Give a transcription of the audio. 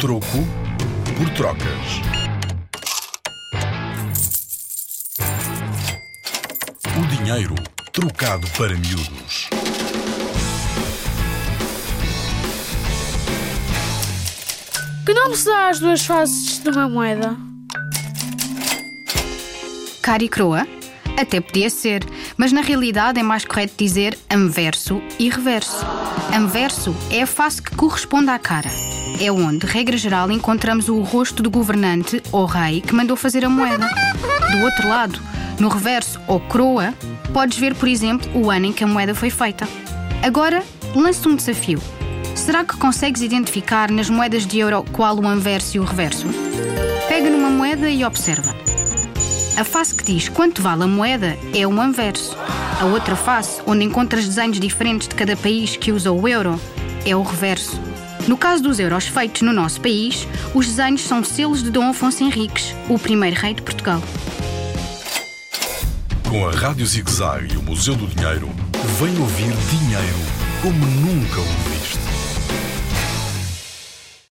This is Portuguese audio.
Troco por trocas. O dinheiro trocado para miúdos. Que nome se dá às duas faces de uma moeda? Cara e croa? Até podia ser, mas na realidade é mais correto dizer anverso e reverso. Anverso é a face que corresponde à cara. É onde, regra geral, encontramos o rosto do governante ou rei que mandou fazer a moeda. Do outro lado, no reverso ou croa, podes ver, por exemplo, o ano em que a moeda foi feita. Agora, lanço um desafio. Será que consegues identificar nas moedas de euro qual o anverso e o reverso? Pega numa moeda e observa. A face que diz quanto vale a moeda é o anverso. A outra face, onde encontras desenhos diferentes de cada país que usa o euro, é o reverso. No caso dos euros feitos no nosso país, os desenhos são selos de Dom Afonso Henriques, o primeiro rei de Portugal. Com a Rádio Zig Zag e o Museu do Dinheiro, vem ouvir dinheiro como nunca ouviu.